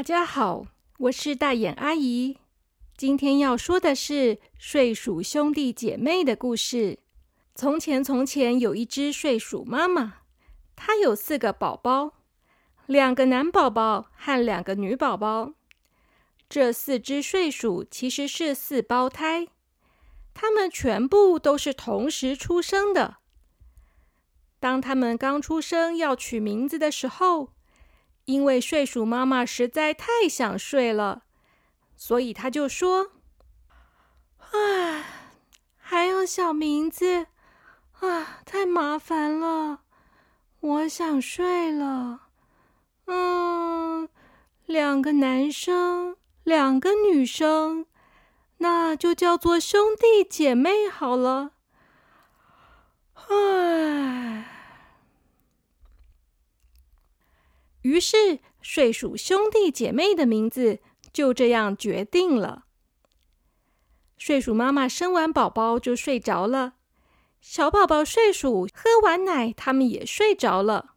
大家好，我是大眼阿姨。今天要说的是睡鼠兄弟姐妹的故事。从前，从前有一只睡鼠妈妈，它有四个宝宝，两个男宝宝和两个女宝宝。这四只睡鼠其实是四胞胎，它们全部都是同时出生的。当它们刚出生要取名字的时候，因为睡鼠妈妈实在太想睡了，所以她就说：“唉，还有小名字啊，太麻烦了，我想睡了。嗯，两个男生，两个女生，那就叫做兄弟姐妹好了。唉。”于是，睡鼠兄弟姐妹的名字就这样决定了。睡鼠妈妈生完宝宝就睡着了，小宝宝睡鼠喝完奶，他们也睡着了。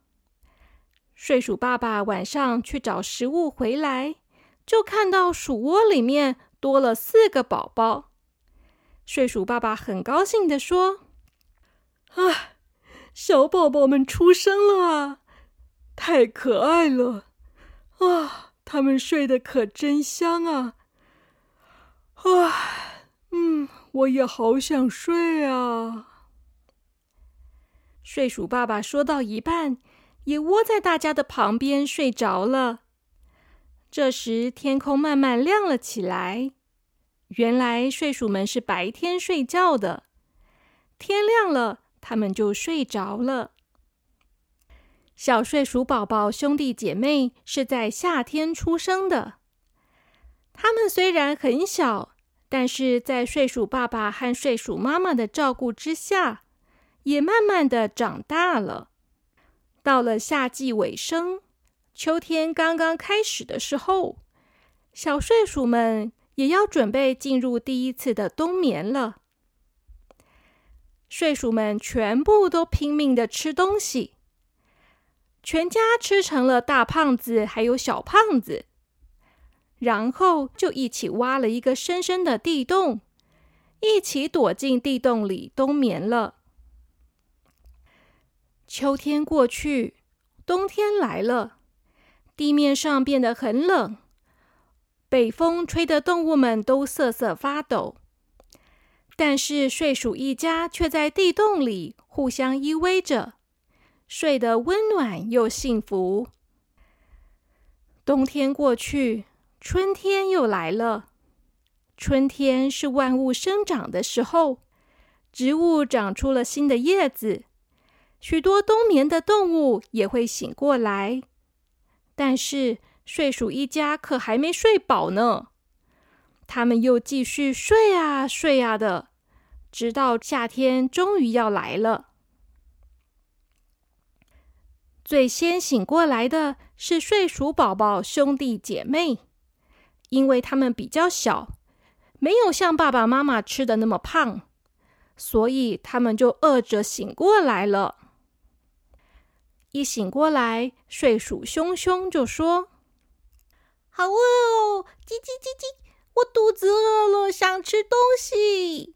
睡鼠爸爸晚上去找食物回来，就看到鼠窝里面多了四个宝宝。睡鼠爸爸很高兴的说：“啊，小宝宝们出生了啊！”太可爱了，啊！他们睡得可真香啊！啊，嗯，我也好想睡啊。睡鼠爸爸说到一半，也窝在大家的旁边睡着了。这时，天空慢慢亮了起来。原来，睡鼠们是白天睡觉的，天亮了，他们就睡着了。小睡鼠宝宝兄弟姐妹是在夏天出生的。他们虽然很小，但是在睡鼠爸爸和睡鼠妈妈的照顾之下，也慢慢的长大了。到了夏季尾声，秋天刚刚开始的时候，小睡鼠们也要准备进入第一次的冬眠了。睡鼠们全部都拼命的吃东西。全家吃成了大胖子，还有小胖子，然后就一起挖了一个深深的地洞，一起躲进地洞里冬眠了。秋天过去，冬天来了，地面上变得很冷，北风吹得动物们都瑟瑟发抖，但是睡鼠一家却在地洞里互相依偎着。睡得温暖又幸福。冬天过去，春天又来了。春天是万物生长的时候，植物长出了新的叶子，许多冬眠的动物也会醒过来。但是睡鼠一家可还没睡饱呢，他们又继续睡啊睡啊的，直到夏天终于要来了。最先醒过来的是睡鼠宝宝兄弟姐妹，因为他们比较小，没有像爸爸妈妈吃的那么胖，所以他们就饿着醒过来了。一醒过来，睡鼠兄兄就说：“好饿哦，叽叽叽叽，我肚子饿了，想吃东西。”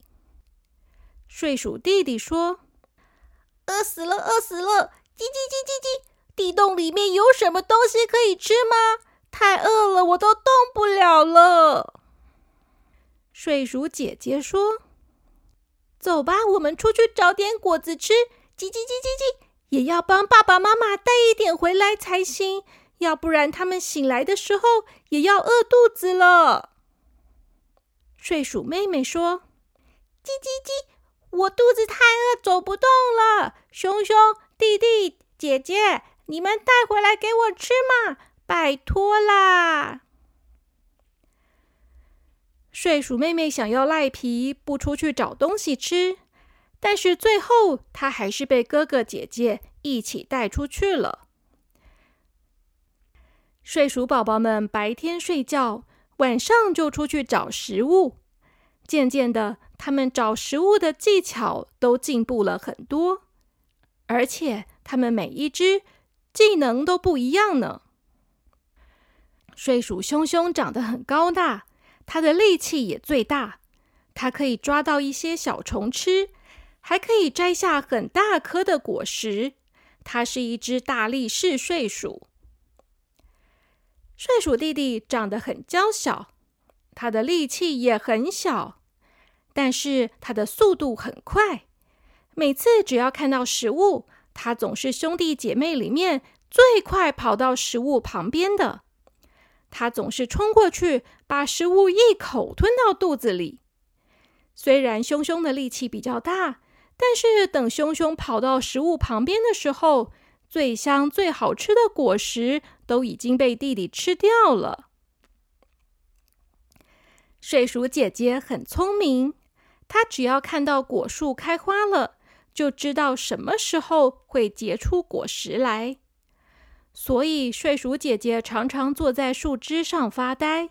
睡鼠弟弟说：“饿死了，饿死了。”叽叽叽叽叽！地洞里面有什么东西可以吃吗？太饿了，我都动不了了。睡鼠姐姐说：“走吧，我们出去找点果子吃。”叽叽叽叽叽！也要帮爸爸妈妈带一点回来才行，要不然他们醒来的时候也要饿肚子了。睡鼠妹妹说：“叽叽叽！我肚子太饿，走不动了。熊熊。”弟弟姐姐，你们带回来给我吃嘛！拜托啦！睡鼠妹妹想要赖皮，不出去找东西吃，但是最后她还是被哥哥姐姐一起带出去了。睡鼠宝宝们白天睡觉，晚上就出去找食物。渐渐的，他们找食物的技巧都进步了很多。而且，它们每一只技能都不一样呢。睡鼠兄兄长得很高大，它的力气也最大。它可以抓到一些小虫吃，还可以摘下很大颗的果实。它是一只大力士睡鼠。睡鼠弟弟长得很娇小，它的力气也很小，但是它的速度很快。每次只要看到食物，他总是兄弟姐妹里面最快跑到食物旁边的。他总是冲过去，把食物一口吞到肚子里。虽然熊熊的力气比较大，但是等熊熊跑到食物旁边的时候，最香、最好吃的果实都已经被弟弟吃掉了。睡鼠姐姐很聪明，她只要看到果树开花了，就知道什么时候会结出果实来。所以，睡鼠姐姐常常坐在树枝上发呆。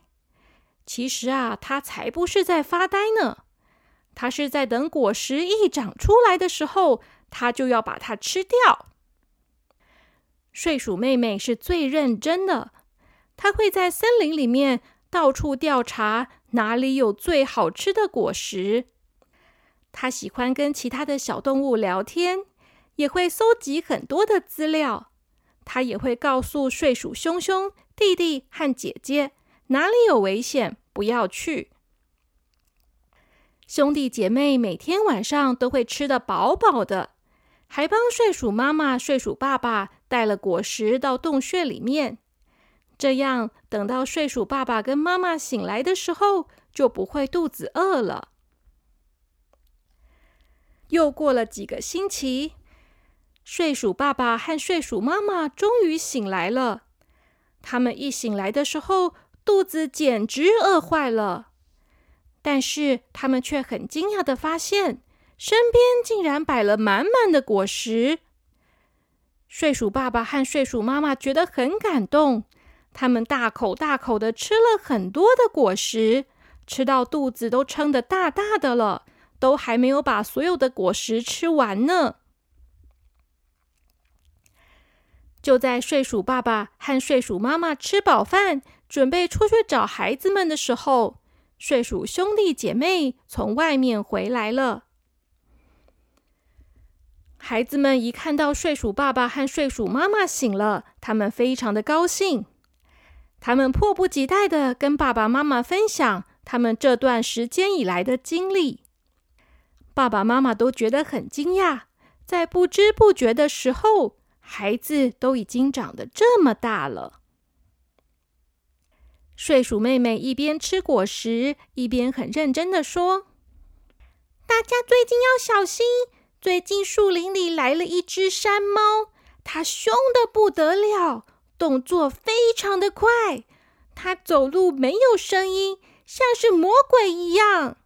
其实啊，她才不是在发呆呢。他是在等果实一长出来的时候，他就要把它吃掉。睡鼠妹妹是最认真的，她会在森林里面到处调查哪里有最好吃的果实。他喜欢跟其他的小动物聊天，也会搜集很多的资料。他也会告诉睡鼠兄兄、弟弟和姐姐哪里有危险，不要去。兄弟姐妹每天晚上都会吃得饱饱的，还帮睡鼠妈妈、睡鼠爸爸带了果实到洞穴里面。这样，等到睡鼠爸爸跟妈妈醒来的时候，就不会肚子饿了。又过了几个星期，睡鼠爸爸和睡鼠妈妈终于醒来了。他们一醒来的时候，肚子简直饿坏了。但是他们却很惊讶的发现，身边竟然摆了满满的果实。睡鼠爸爸和睡鼠妈妈觉得很感动，他们大口大口的吃了很多的果实，吃到肚子都撑得大大的了，都还没有把所有的果实吃完呢。就在睡鼠爸爸和睡鼠妈妈吃饱饭，准备出去找孩子们的时候。睡鼠兄弟姐妹从外面回来了。孩子们一看到睡鼠爸爸和睡鼠妈妈醒了，他们非常的高兴。他们迫不及待的跟爸爸妈妈分享他们这段时间以来的经历。爸爸妈妈都觉得很惊讶，在不知不觉的时候，孩子都已经长得这么大了。睡鼠妹妹一边吃果实，一边很认真的说：“大家最近要小心，最近树林里来了一只山猫，它凶的不得了，动作非常的快，它走路没有声音，像是魔鬼一样。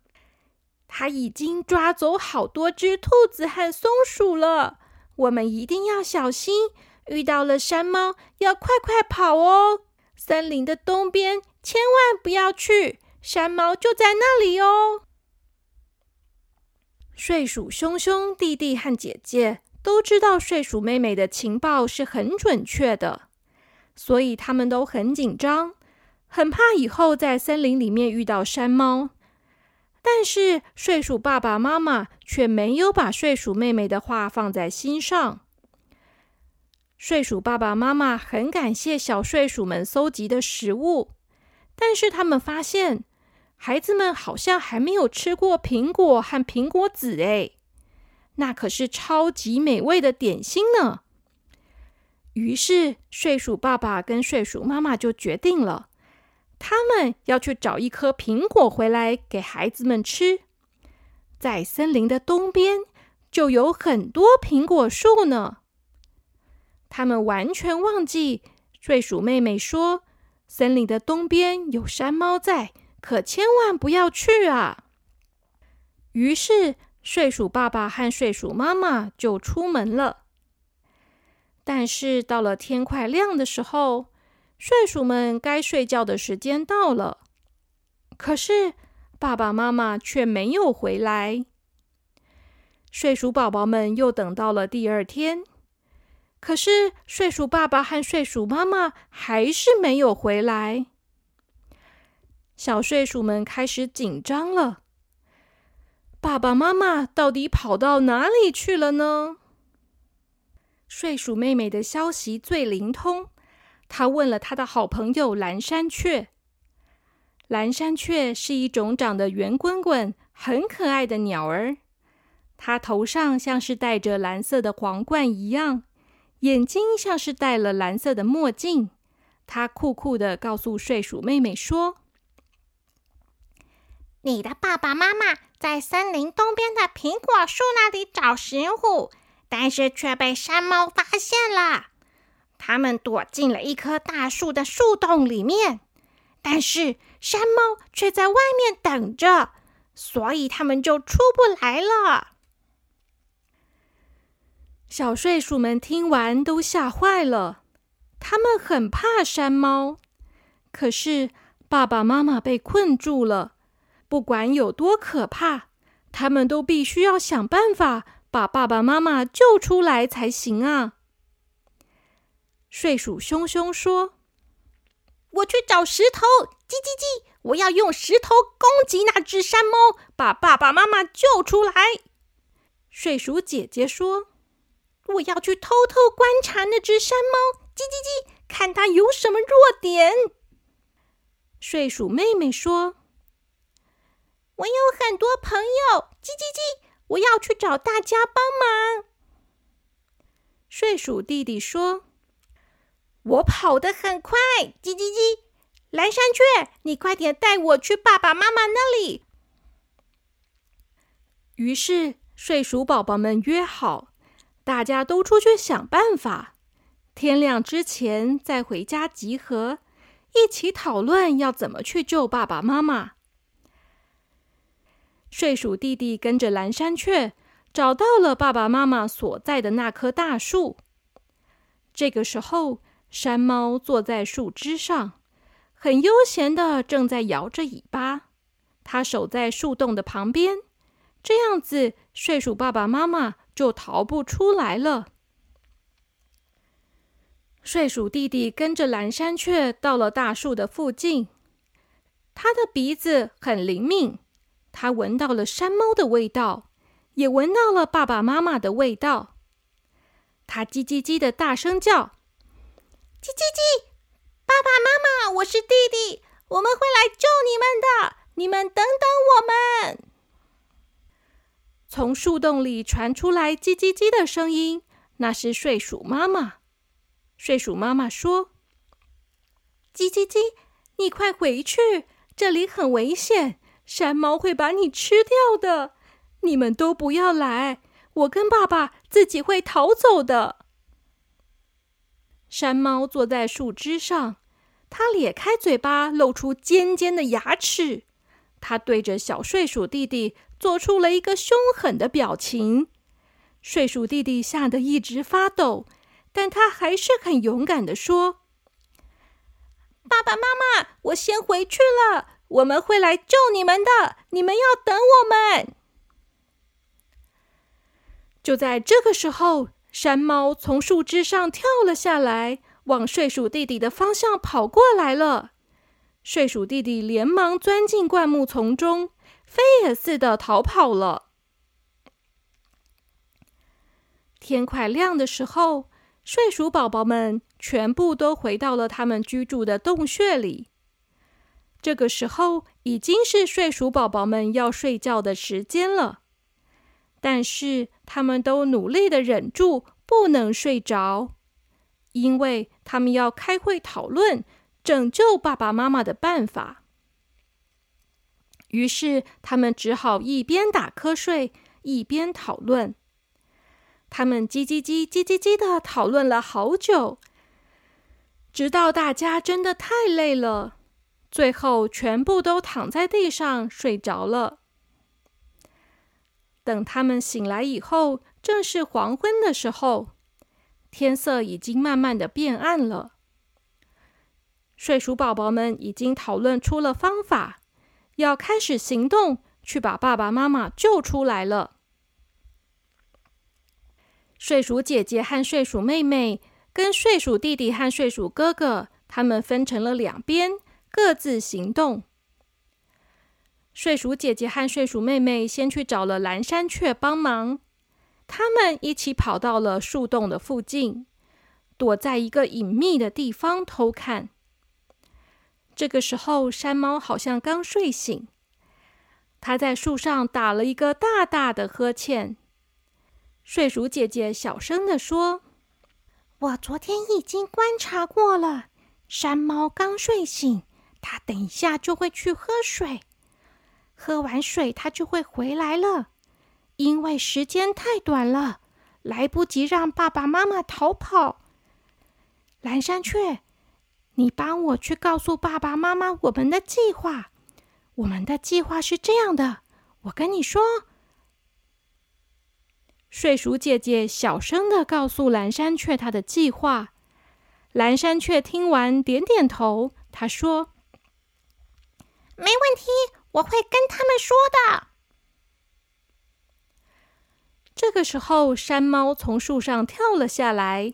它已经抓走好多只兔子和松鼠了，我们一定要小心，遇到了山猫要快快跑哦。”森林的东边，千万不要去，山猫就在那里哦。睡鼠兄兄、弟弟和姐姐都知道睡鼠妹妹的情报是很准确的，所以他们都很紧张，很怕以后在森林里面遇到山猫。但是睡鼠爸爸妈妈却没有把睡鼠妹妹的话放在心上。睡鼠爸爸妈妈很感谢小睡鼠们搜集的食物，但是他们发现孩子们好像还没有吃过苹果和苹果籽，哎，那可是超级美味的点心呢。于是睡鼠爸爸跟睡鼠妈妈就决定了，他们要去找一颗苹果回来给孩子们吃。在森林的东边就有很多苹果树呢。他们完全忘记睡鼠妹妹说：“森林的东边有山猫在，可千万不要去啊！”于是，睡鼠爸爸和睡鼠妈妈就出门了。但是，到了天快亮的时候，睡鼠们该睡觉的时间到了，可是爸爸妈妈却没有回来。睡鼠宝宝们又等到了第二天。可是，睡鼠爸爸和睡鼠妈妈还是没有回来。小睡鼠们开始紧张了。爸爸妈妈到底跑到哪里去了呢？睡鼠妹妹的消息最灵通，他问了他的好朋友蓝山雀。蓝山雀是一种长得圆滚滚、很可爱的鸟儿，它头上像是戴着蓝色的皇冠一样，眼睛像是戴了蓝色的墨镜。它酷酷的告诉睡鼠妹妹说：“你的爸爸妈妈在森林东边的苹果树那里找食物，但是却被山猫发现了。他们躲进了一棵大树的树洞里面。”但是山猫却在外面等着，所以他们就出不来了。小睡鼠们听完都吓坏了，他们很怕山猫。可是爸爸妈妈被困住了，不管有多可怕，他们都必须要想办法把爸爸妈妈救出来才行啊！睡鼠凶凶说。我去找石头，叽叽叽！我要用石头攻击那只山猫，把爸爸妈妈救出来。睡鼠姐姐说：“我要去偷偷观察那只山猫，叽叽叽，看它有什么弱点。”睡鼠妹妹说：“我有很多朋友，叽叽叽，我要去找大家帮忙。”睡鼠弟弟说。我跑得很快，叽叽叽！蓝山雀，你快点带我去爸爸妈妈那里。于是，睡鼠宝宝们约好，大家都出去想办法，天亮之前再回家集合，一起讨论要怎么去救爸爸妈妈。睡鼠弟弟跟着蓝山雀找到了爸爸妈妈所在的那棵大树。这个时候。山猫坐在树枝上，很悠闲的正在摇着尾巴。它守在树洞的旁边，这样子睡鼠爸爸妈妈就逃不出来了。睡鼠弟弟跟着蓝山雀到了大树的附近，他的鼻子很灵敏，他闻到了山猫的味道，也闻到了爸爸妈妈的味道。他叽叽叽的大声叫。叽叽叽！爸爸妈妈，我是弟弟，我们会来救你们的，你们等等我们。从树洞里传出来叽叽叽的声音，那是睡鼠妈妈。睡鼠妈妈说：“叽叽叽，你快回去，这里很危险，山猫会把你吃掉的。你们都不要来，我跟爸爸自己会逃走的。”山猫坐在树枝上，它咧开嘴巴，露出尖尖的牙齿。它对着小睡鼠弟弟做出了一个凶狠的表情。睡鼠弟弟吓得一直发抖，但他还是很勇敢的说：“爸爸妈妈，我先回去了，我们会来救你们的，你们要等我们。”就在这个时候。山猫从树枝上跳了下来，往睡鼠弟弟的方向跑过来了。睡鼠弟弟连忙钻进灌木丛中，飞也似的逃跑了。天快亮的时候，睡鼠宝宝们全部都回到了他们居住的洞穴里。这个时候已经是睡鼠宝宝们要睡觉的时间了。但是他们都努力的忍住，不能睡着，因为他们要开会讨论拯救爸爸妈妈的办法。于是他们只好一边打瞌睡，一边讨论。他们叽叽叽、叽叽叽的讨论了好久，直到大家真的太累了，最后全部都躺在地上睡着了。等他们醒来以后，正是黄昏的时候，天色已经慢慢的变暗了。睡鼠宝宝们已经讨论出了方法，要开始行动，去把爸爸妈妈救出来了。睡鼠姐姐和睡鼠妹妹，跟睡鼠弟弟和睡鼠哥哥，他们分成了两边，各自行动。睡鼠姐姐和睡鼠妹妹先去找了蓝山雀帮忙，他们一起跑到了树洞的附近，躲在一个隐秘的地方偷看。这个时候，山猫好像刚睡醒，它在树上打了一个大大的呵欠。睡鼠姐姐小声的说：“我昨天已经观察过了，山猫刚睡醒，它等一下就会去喝水。喝完水，它就会回来了。因为时间太短了，来不及让爸爸妈妈逃跑。蓝山雀，你帮我去告诉爸爸妈妈我们的计划。我们的计划是这样的，我跟你说。”睡鼠姐姐小声的告诉蓝山雀她的计划。蓝山雀听完点点头，他说：“没问题，我会跟他们说的。”这个时候，山猫从树上跳了下来，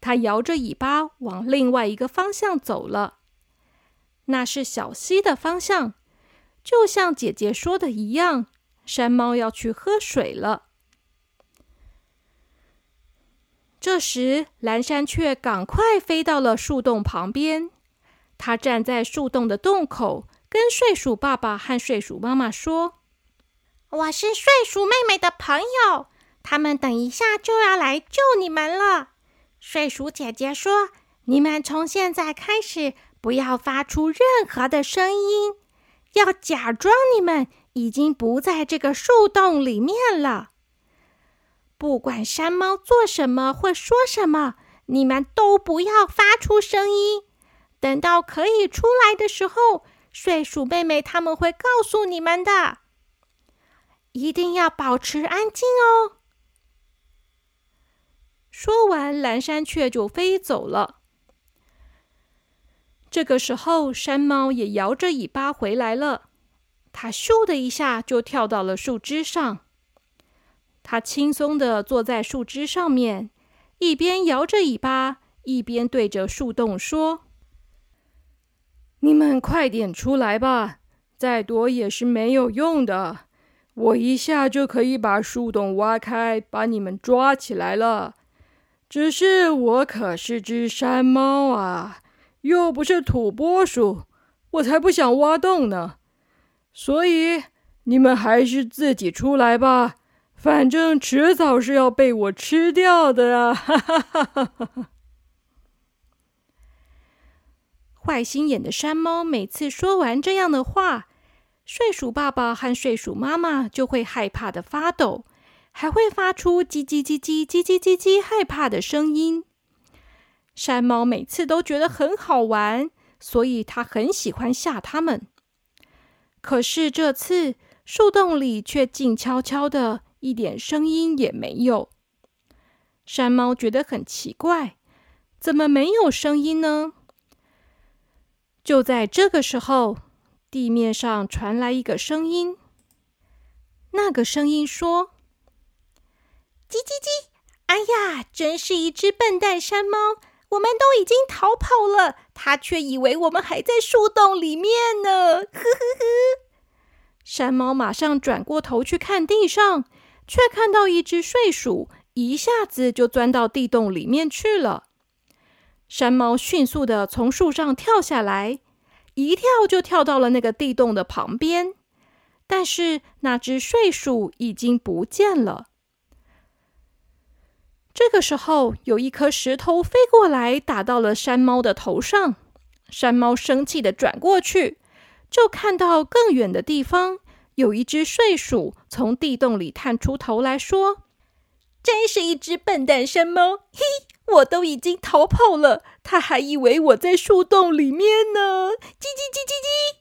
它摇着尾巴往另外一个方向走了。那是小溪的方向，就像姐姐说的一样，山猫要去喝水了。这时，蓝山雀赶快飞到了树洞旁边。它站在树洞的洞口，跟睡鼠爸爸和睡鼠妈妈说：“我是睡鼠妹妹的朋友，他们等一下就要来救你们了。”睡鼠姐姐说：“你们从现在开始不要发出任何的声音，要假装你们已经不在这个树洞里面了。”不管山猫做什么或说什么，你们都不要发出声音。等到可以出来的时候，睡鼠妹妹他们会告诉你们的。一定要保持安静哦。说完，蓝山雀就飞走了。这个时候，山猫也摇着尾巴回来了。它咻的一下就跳到了树枝上。他轻松的坐在树枝上面，一边摇着尾巴，一边对着树洞说：“你们快点出来吧，再躲也是没有用的。我一下就可以把树洞挖开，把你们抓起来了。只是我可是只山猫啊，又不是土拨鼠，我才不想挖洞呢。所以你们还是自己出来吧。”反正迟早是要被我吃掉的啊！哈哈哈哈哈哈！坏心眼的山猫每次说完这样的话，睡鼠爸爸和睡鼠妈妈就会害怕的发抖，还会发出叽叽叽叽叽叽叽叽害怕的声音。山猫每次都觉得很好玩，所以它很喜欢吓他们。可是这次树洞里却静悄悄的。一点声音也没有。山猫觉得很奇怪，怎么没有声音呢？就在这个时候，地面上传来一个声音。那个声音说：“叽叽叽！哎呀，真是一只笨蛋山猫！我们都已经逃跑了，它却以为我们还在树洞里面呢。”呵呵呵。山猫马上转过头去看地上。却看到一只睡鼠一下子就钻到地洞里面去了。山猫迅速的从树上跳下来，一跳就跳到了那个地洞的旁边。但是那只睡鼠已经不见了。这个时候，有一颗石头飞过来，打到了山猫的头上。山猫生气的转过去，就看到更远的地方。有一只睡鼠从地洞里探出头来说：“真是一只笨蛋山猫！嘿，我都已经逃跑了，它还以为我在树洞里面呢！”叽叽叽叽叽。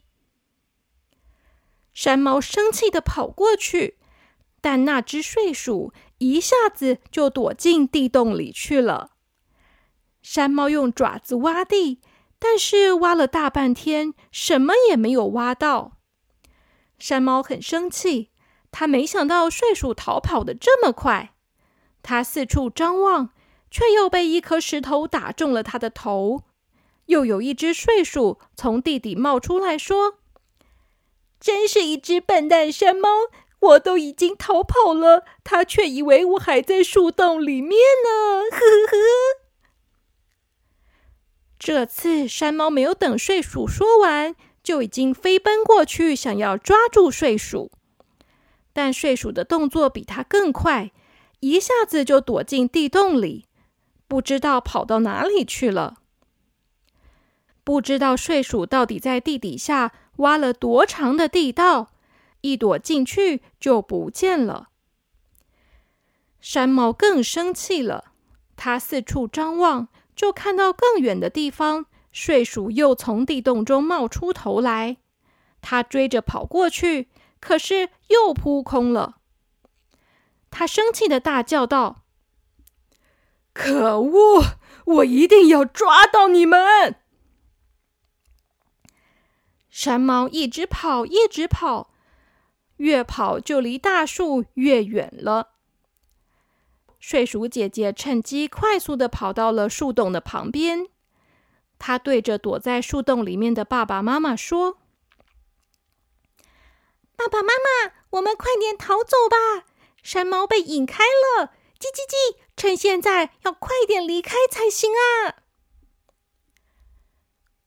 山猫生气的跑过去，但那只睡鼠一下子就躲进地洞里去了。山猫用爪子挖地，但是挖了大半天，什么也没有挖到。山猫很生气，它没想到睡鼠逃跑的这么快。它四处张望，却又被一颗石头打中了它的头。又有一只睡鼠从地底冒出来说：“真是一只笨蛋山猫！我都已经逃跑了，它却以为我还在树洞里面呢。呵呵。这次山猫没有等睡鼠说完，就已经飞奔过去，想要抓住睡鼠。但睡鼠的动作比它更快，一下子就躲进地洞里，不知道跑到哪里去了。不知道睡鼠到底在地底下挖了多长的地道，一躲进去就不见了。山猫更生气了，它四处张望，就看到更远的地方，睡鼠又从地洞中冒出头来。它追着跑过去，可是又扑空了。它生气的大叫道：“可恶！我一定要抓到你们！”山猫一直跑，一直跑，越跑就离大树越远了。睡鼠姐姐趁机快速的跑到了树洞的旁边，她对着躲在树洞里面的爸爸妈妈说：“爸爸妈妈，我们快点逃走吧！山猫被引开了，叽叽叽！趁现在要快点离开才行啊！”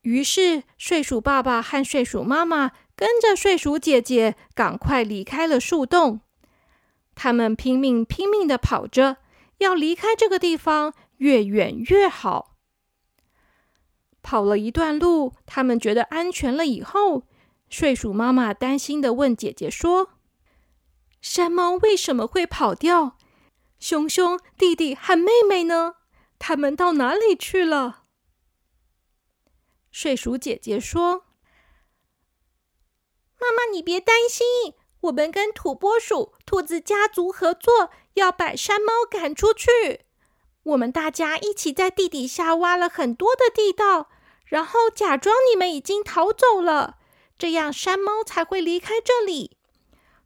于是，睡鼠爸爸和睡鼠妈妈跟着睡鼠姐姐赶快离开了树洞。他们拼命拼命的跑着，要离开这个地方，越远越好。跑了一段路，他们觉得安全了以后，睡鼠妈妈担心的问姐姐说：“山猫为什么会跑掉？熊熊弟弟和妹妹呢？他们到哪里去了？”睡鼠姐姐说：“妈妈，你别担心，我们跟土拨鼠、兔子家族合作，要把山猫赶出去。我们大家一起在地底下挖了很多的地道，然后假装你们已经逃走了，这样山猫才会离开这里。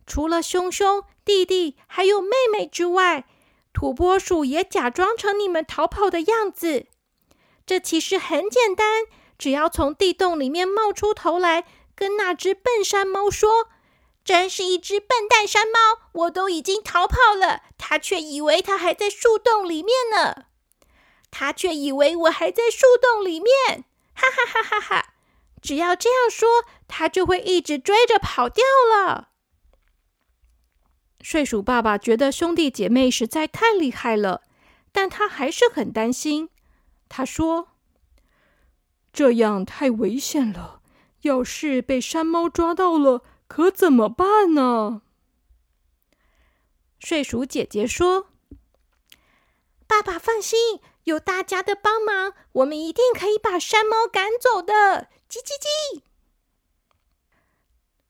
除了熊熊、弟弟还有妹妹之外，土拨鼠也假装成你们逃跑的样子。这其实很简单。”只要从地洞里面冒出头来，跟那只笨山猫说：“真是一只笨蛋山猫，我都已经逃跑了，它却以为它还在树洞里面呢。它却以为我还在树洞里面，哈哈哈哈哈！只要这样说，它就会一直追着跑掉了。”睡鼠爸爸觉得兄弟姐妹实在太厉害了，但他还是很担心。他说。这样太危险了，要是被山猫抓到了，可怎么办呢？睡鼠姐姐说：“爸爸放心，有大家的帮忙，我们一定可以把山猫赶走的。”叽叽叽。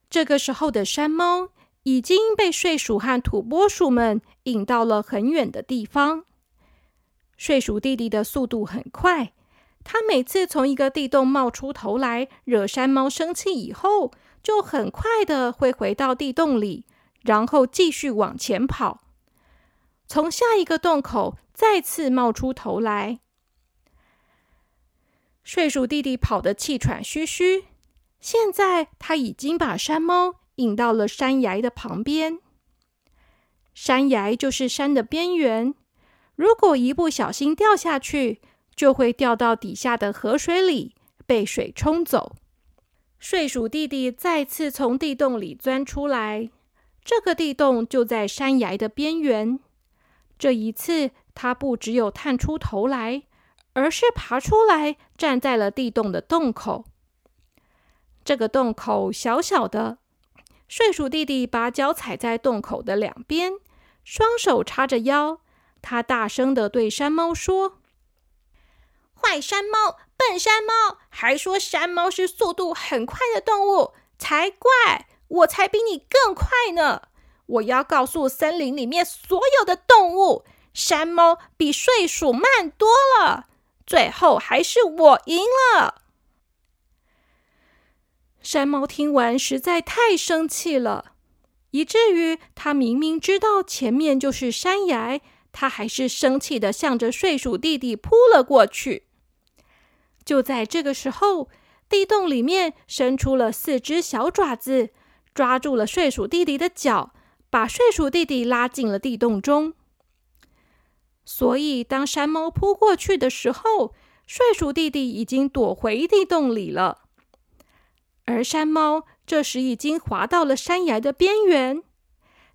这个时候的山猫已经被睡鼠和土拨鼠们引到了很远的地方。睡鼠弟弟的速度很快。他每次从一个地洞冒出头来，惹山猫生气以后，就很快的会回到地洞里，然后继续往前跑，从下一个洞口再次冒出头来。睡鼠弟弟跑得气喘吁吁，现在他已经把山猫引到了山崖的旁边。山崖就是山的边缘，如果一不小心掉下去，就会掉到底下的河水里，被水冲走。睡鼠弟弟再次从地洞里钻出来，这个地洞就在山崖的边缘。这一次，他不只有探出头来，而是爬出来，站在了地洞的洞口。这个洞口小小的，睡鼠弟弟把脚踩在洞口的两边，双手叉着腰，他大声的对山猫说。坏山猫，笨山猫，还说山猫是速度很快的动物，才怪！我才比你更快呢！我要告诉森林里面所有的动物，山猫比睡鼠慢多了。最后还是我赢了。山猫听完实在太生气了，以至于他明明知道前面就是山崖，他还是生气的向着睡鼠弟弟扑了过去。就在这个时候，地洞里面伸出了四只小爪子，抓住了睡鼠弟弟的脚，把睡鼠弟弟拉进了地洞中。所以，当山猫扑过去的时候，睡鼠弟弟已经躲回地洞里了。而山猫这时已经滑到了山崖的边缘，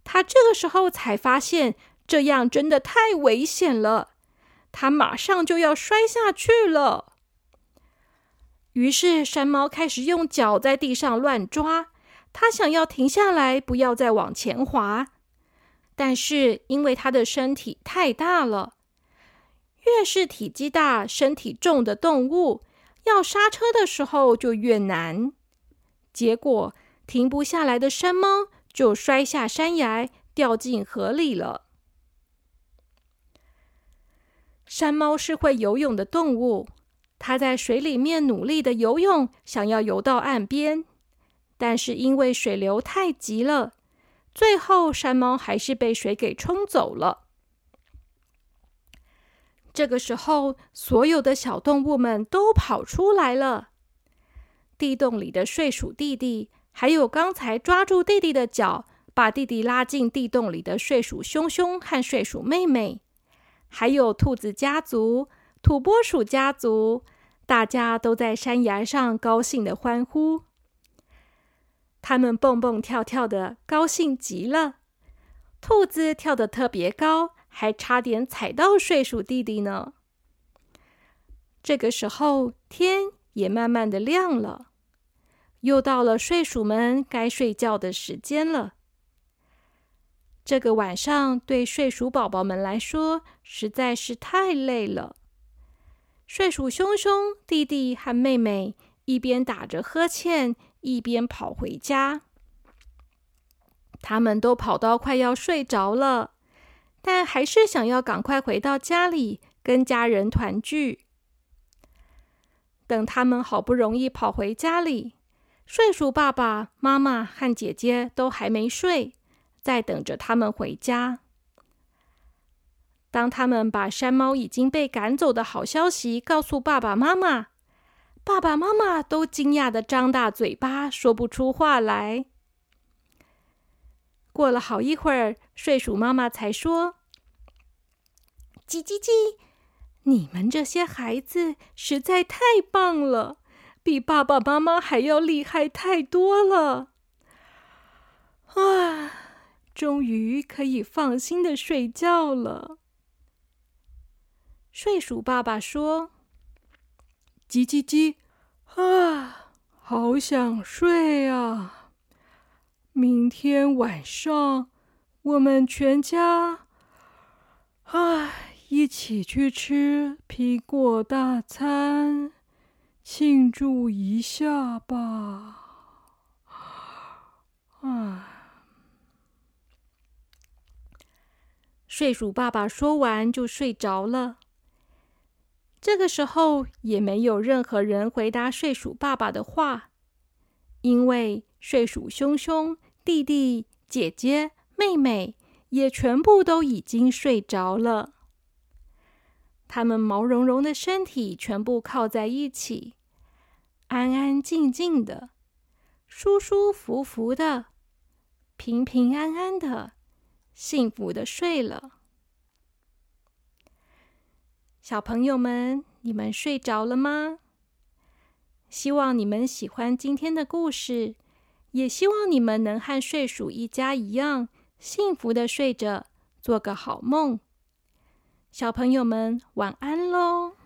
它这个时候才发现这样真的太危险了，它马上就要摔下去了。于是，山猫开始用脚在地上乱抓，它想要停下来，不要再往前滑。但是，因为它的身体太大了，越是体积大、身体重的动物，要刹车的时候就越难。结果，停不下来的山猫就摔下山崖，掉进河里了。山猫是会游泳的动物。它在水里面努力的游泳，想要游到岸边，但是因为水流太急了，最后山猫还是被水给冲走了。这个时候，所有的小动物们都跑出来了。地洞里的睡鼠弟弟，还有刚才抓住弟弟的脚，把弟弟拉进地洞里的睡鼠兄兄和睡鼠妹妹，还有兔子家族。土拨鼠家族，大家都在山崖上高兴的欢呼。他们蹦蹦跳跳的，高兴极了。兔子跳得特别高，还差点踩到睡鼠弟弟呢。这个时候，天也慢慢的亮了，又到了睡鼠们该睡觉的时间了。这个晚上对睡鼠宝宝们来说实在是太累了。睡鼠兄兄、弟弟和妹妹一边打着呵欠，一边跑回家。他们都跑到快要睡着了，但还是想要赶快回到家里跟家人团聚。等他们好不容易跑回家里，睡鼠爸爸妈妈和姐姐都还没睡，在等着他们回家。当他们把山猫已经被赶走的好消息告诉爸爸妈妈，爸爸妈妈都惊讶的张大嘴巴，说不出话来。过了好一会儿，睡鼠妈妈才说：“叽叽叽，你们这些孩子实在太棒了，比爸爸妈妈还要厉害太多了。啊，终于可以放心的睡觉了。”睡鼠爸爸说：“叽叽叽，啊，好想睡啊！明天晚上我们全家啊一起去吃苹果大餐，庆祝一下吧。”啊！睡鼠爸爸说完就睡着了。这个时候也没有任何人回答睡鼠爸爸的话，因为睡鼠兄兄、弟弟、姐姐、妹妹也全部都已经睡着了。他们毛茸茸的身体全部靠在一起，安安静静的、舒舒服服的、平平安安的、幸福的睡了。小朋友们，你们睡着了吗？希望你们喜欢今天的故事，也希望你们能和睡鼠一家一样幸福的睡着，做个好梦。小朋友们，晚安喽！